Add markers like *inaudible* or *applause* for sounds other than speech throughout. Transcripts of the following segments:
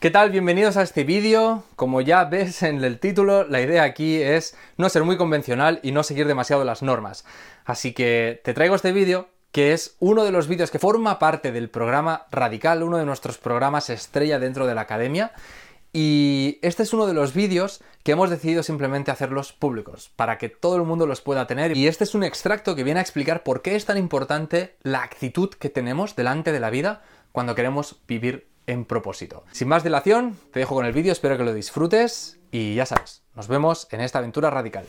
¿Qué tal? Bienvenidos a este vídeo. Como ya ves en el título, la idea aquí es no ser muy convencional y no seguir demasiado las normas. Así que te traigo este vídeo que es uno de los vídeos que forma parte del programa Radical, uno de nuestros programas estrella dentro de la academia. Y este es uno de los vídeos que hemos decidido simplemente hacerlos públicos, para que todo el mundo los pueda tener. Y este es un extracto que viene a explicar por qué es tan importante la actitud que tenemos delante de la vida cuando queremos vivir en propósito. Sin más dilación, te dejo con el vídeo, espero que lo disfrutes y ya sabes, nos vemos en esta aventura radical.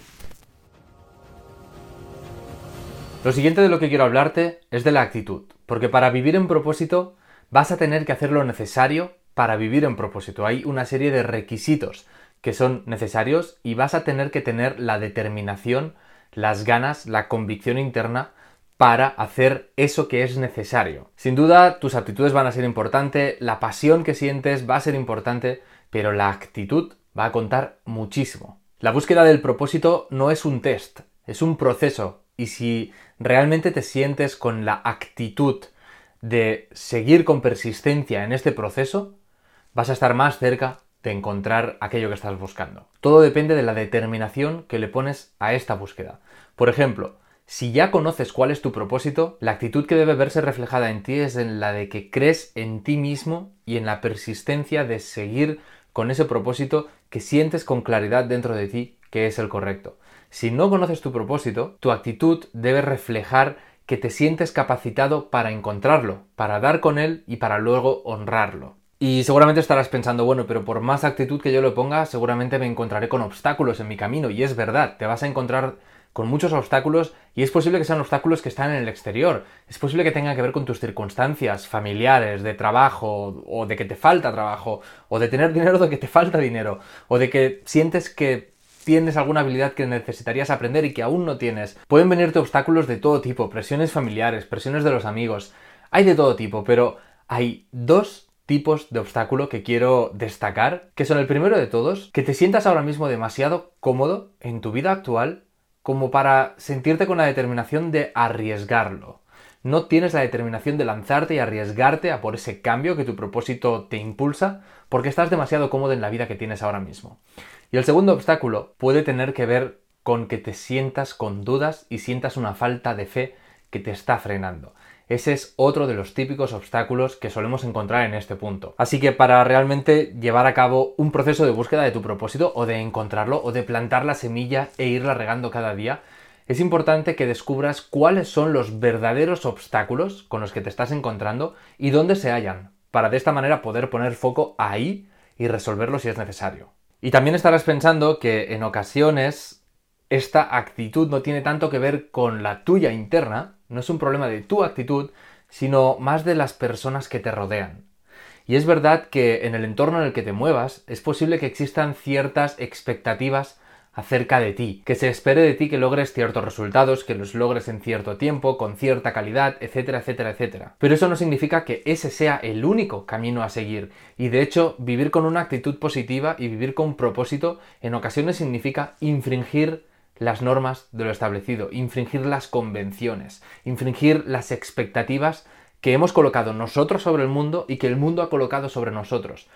Lo siguiente de lo que quiero hablarte es de la actitud, porque para vivir en propósito vas a tener que hacer lo necesario para vivir en propósito. Hay una serie de requisitos que son necesarios y vas a tener que tener la determinación, las ganas, la convicción interna para hacer eso que es necesario. Sin duda, tus aptitudes van a ser importantes, la pasión que sientes va a ser importante, pero la actitud va a contar muchísimo. La búsqueda del propósito no es un test, es un proceso. Y si realmente te sientes con la actitud de seguir con persistencia en este proceso, vas a estar más cerca de encontrar aquello que estás buscando. Todo depende de la determinación que le pones a esta búsqueda. Por ejemplo, si ya conoces cuál es tu propósito, la actitud que debe verse reflejada en ti es en la de que crees en ti mismo y en la persistencia de seguir con ese propósito que sientes con claridad dentro de ti que es el correcto. Si no conoces tu propósito, tu actitud debe reflejar que te sientes capacitado para encontrarlo, para dar con él y para luego honrarlo. Y seguramente estarás pensando, bueno, pero por más actitud que yo le ponga, seguramente me encontraré con obstáculos en mi camino. Y es verdad, te vas a encontrar con muchos obstáculos y es posible que sean obstáculos que están en el exterior. Es posible que tengan que ver con tus circunstancias familiares, de trabajo, o de que te falta trabajo, o de tener dinero de que te falta dinero, o de que sientes que tienes alguna habilidad que necesitarías aprender y que aún no tienes. Pueden venirte obstáculos de todo tipo, presiones familiares, presiones de los amigos. Hay de todo tipo, pero hay dos tipos de obstáculo que quiero destacar, que son el primero de todos, que te sientas ahora mismo demasiado cómodo en tu vida actual como para sentirte con la determinación de arriesgarlo. No tienes la determinación de lanzarte y arriesgarte a por ese cambio que tu propósito te impulsa porque estás demasiado cómodo en la vida que tienes ahora mismo. Y el segundo obstáculo puede tener que ver con que te sientas con dudas y sientas una falta de fe que te está frenando. Ese es otro de los típicos obstáculos que solemos encontrar en este punto. Así que para realmente llevar a cabo un proceso de búsqueda de tu propósito o de encontrarlo o de plantar la semilla e irla regando cada día, es importante que descubras cuáles son los verdaderos obstáculos con los que te estás encontrando y dónde se hallan, para de esta manera poder poner foco ahí y resolverlo si es necesario. Y también estarás pensando que en ocasiones esta actitud no tiene tanto que ver con la tuya interna, no es un problema de tu actitud, sino más de las personas que te rodean. Y es verdad que en el entorno en el que te muevas es posible que existan ciertas expectativas acerca de ti, que se espere de ti que logres ciertos resultados, que los logres en cierto tiempo, con cierta calidad, etcétera, etcétera, etcétera. Pero eso no significa que ese sea el único camino a seguir. Y de hecho, vivir con una actitud positiva y vivir con propósito en ocasiones significa infringir las normas de lo establecido, infringir las convenciones, infringir las expectativas que hemos colocado nosotros sobre el mundo y que el mundo ha colocado sobre nosotros.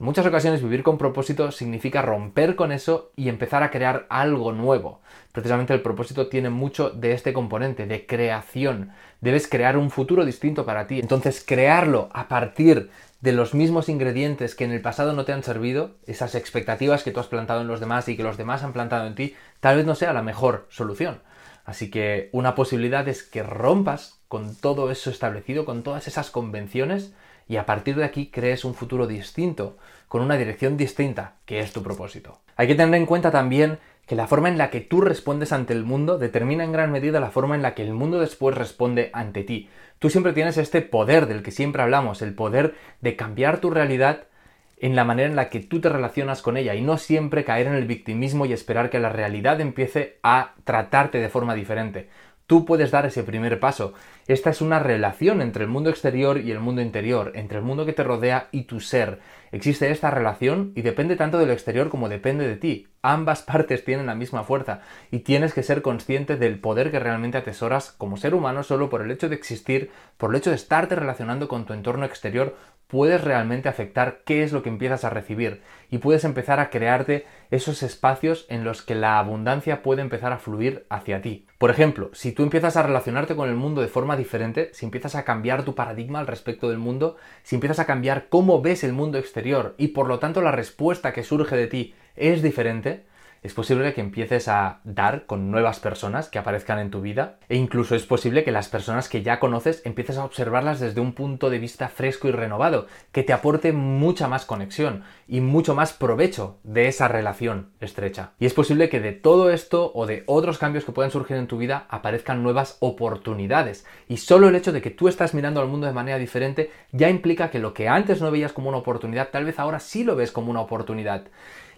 En muchas ocasiones vivir con propósito significa romper con eso y empezar a crear algo nuevo. Precisamente el propósito tiene mucho de este componente, de creación. Debes crear un futuro distinto para ti. Entonces crearlo a partir de los mismos ingredientes que en el pasado no te han servido, esas expectativas que tú has plantado en los demás y que los demás han plantado en ti, tal vez no sea la mejor solución. Así que una posibilidad es que rompas con todo eso establecido, con todas esas convenciones, y a partir de aquí crees un futuro distinto, con una dirección distinta, que es tu propósito. Hay que tener en cuenta también que la forma en la que tú respondes ante el mundo determina en gran medida la forma en la que el mundo después responde ante ti. Tú siempre tienes este poder del que siempre hablamos, el poder de cambiar tu realidad en la manera en la que tú te relacionas con ella y no siempre caer en el victimismo y esperar que la realidad empiece a tratarte de forma diferente. Tú puedes dar ese primer paso. Esta es una relación entre el mundo exterior y el mundo interior, entre el mundo que te rodea y tu ser. Existe esta relación y depende tanto del exterior como depende de ti. Ambas *laughs* partes tienen la misma fuerza y tienes que ser consciente del poder que realmente atesoras como ser humano solo por el hecho de existir, por el hecho de estarte relacionando con tu entorno exterior, puedes realmente afectar qué es lo que empiezas a recibir y puedes empezar a crearte esos espacios en los que la abundancia puede empezar a fluir hacia ti. Por ejemplo, si tú empiezas a relacionarte con el mundo de forma diferente, si empiezas a cambiar tu paradigma al respecto del mundo, si empiezas a cambiar cómo ves el mundo exterior y por lo tanto la respuesta que surge de ti es diferente, es posible que empieces a dar con nuevas personas que aparezcan en tu vida e incluso es posible que las personas que ya conoces empieces a observarlas desde un punto de vista fresco y renovado, que te aporte mucha más conexión y mucho más provecho de esa relación estrecha. Y es posible que de todo esto o de otros cambios que puedan surgir en tu vida aparezcan nuevas oportunidades y solo el hecho de que tú estás mirando al mundo de manera diferente ya implica que lo que antes no veías como una oportunidad, tal vez ahora sí lo ves como una oportunidad.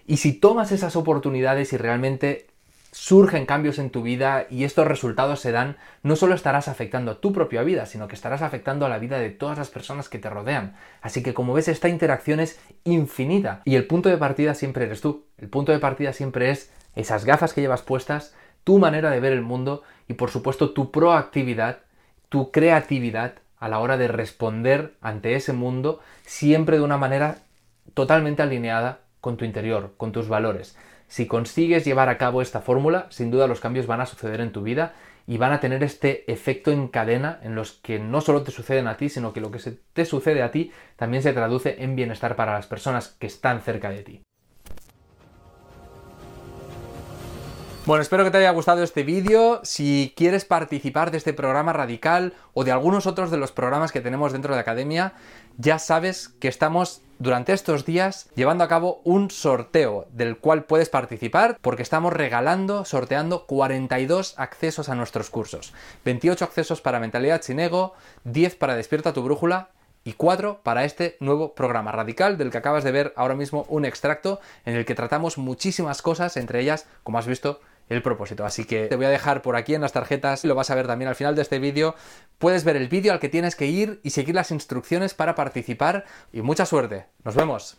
Y si tomas esas oportunidades y realmente surgen cambios en tu vida y estos resultados se dan, no solo estarás afectando a tu propia vida, sino que estarás afectando a la vida de todas las personas que te rodean. Así que como ves, esta interacción es infinita y el punto de partida siempre eres tú. El punto de partida siempre es esas gafas que llevas puestas, tu manera de ver el mundo y por supuesto tu proactividad, tu creatividad a la hora de responder ante ese mundo siempre de una manera totalmente alineada con tu interior, con tus valores. Si consigues llevar a cabo esta fórmula, sin duda los cambios van a suceder en tu vida y van a tener este efecto en cadena en los que no solo te suceden a ti, sino que lo que te sucede a ti también se traduce en bienestar para las personas que están cerca de ti. Bueno, espero que te haya gustado este vídeo. Si quieres participar de este programa radical o de algunos otros de los programas que tenemos dentro de Academia, ya sabes que estamos durante estos días llevando a cabo un sorteo del cual puedes participar porque estamos regalando, sorteando 42 accesos a nuestros cursos. 28 accesos para Mentalidad sin Ego, 10 para Despierta tu Brújula y 4 para este nuevo programa radical del que acabas de ver ahora mismo un extracto en el que tratamos muchísimas cosas, entre ellas, como has visto, el propósito. Así que te voy a dejar por aquí en las tarjetas, lo vas a ver también al final de este vídeo. Puedes ver el vídeo al que tienes que ir y seguir las instrucciones para participar y mucha suerte. Nos vemos.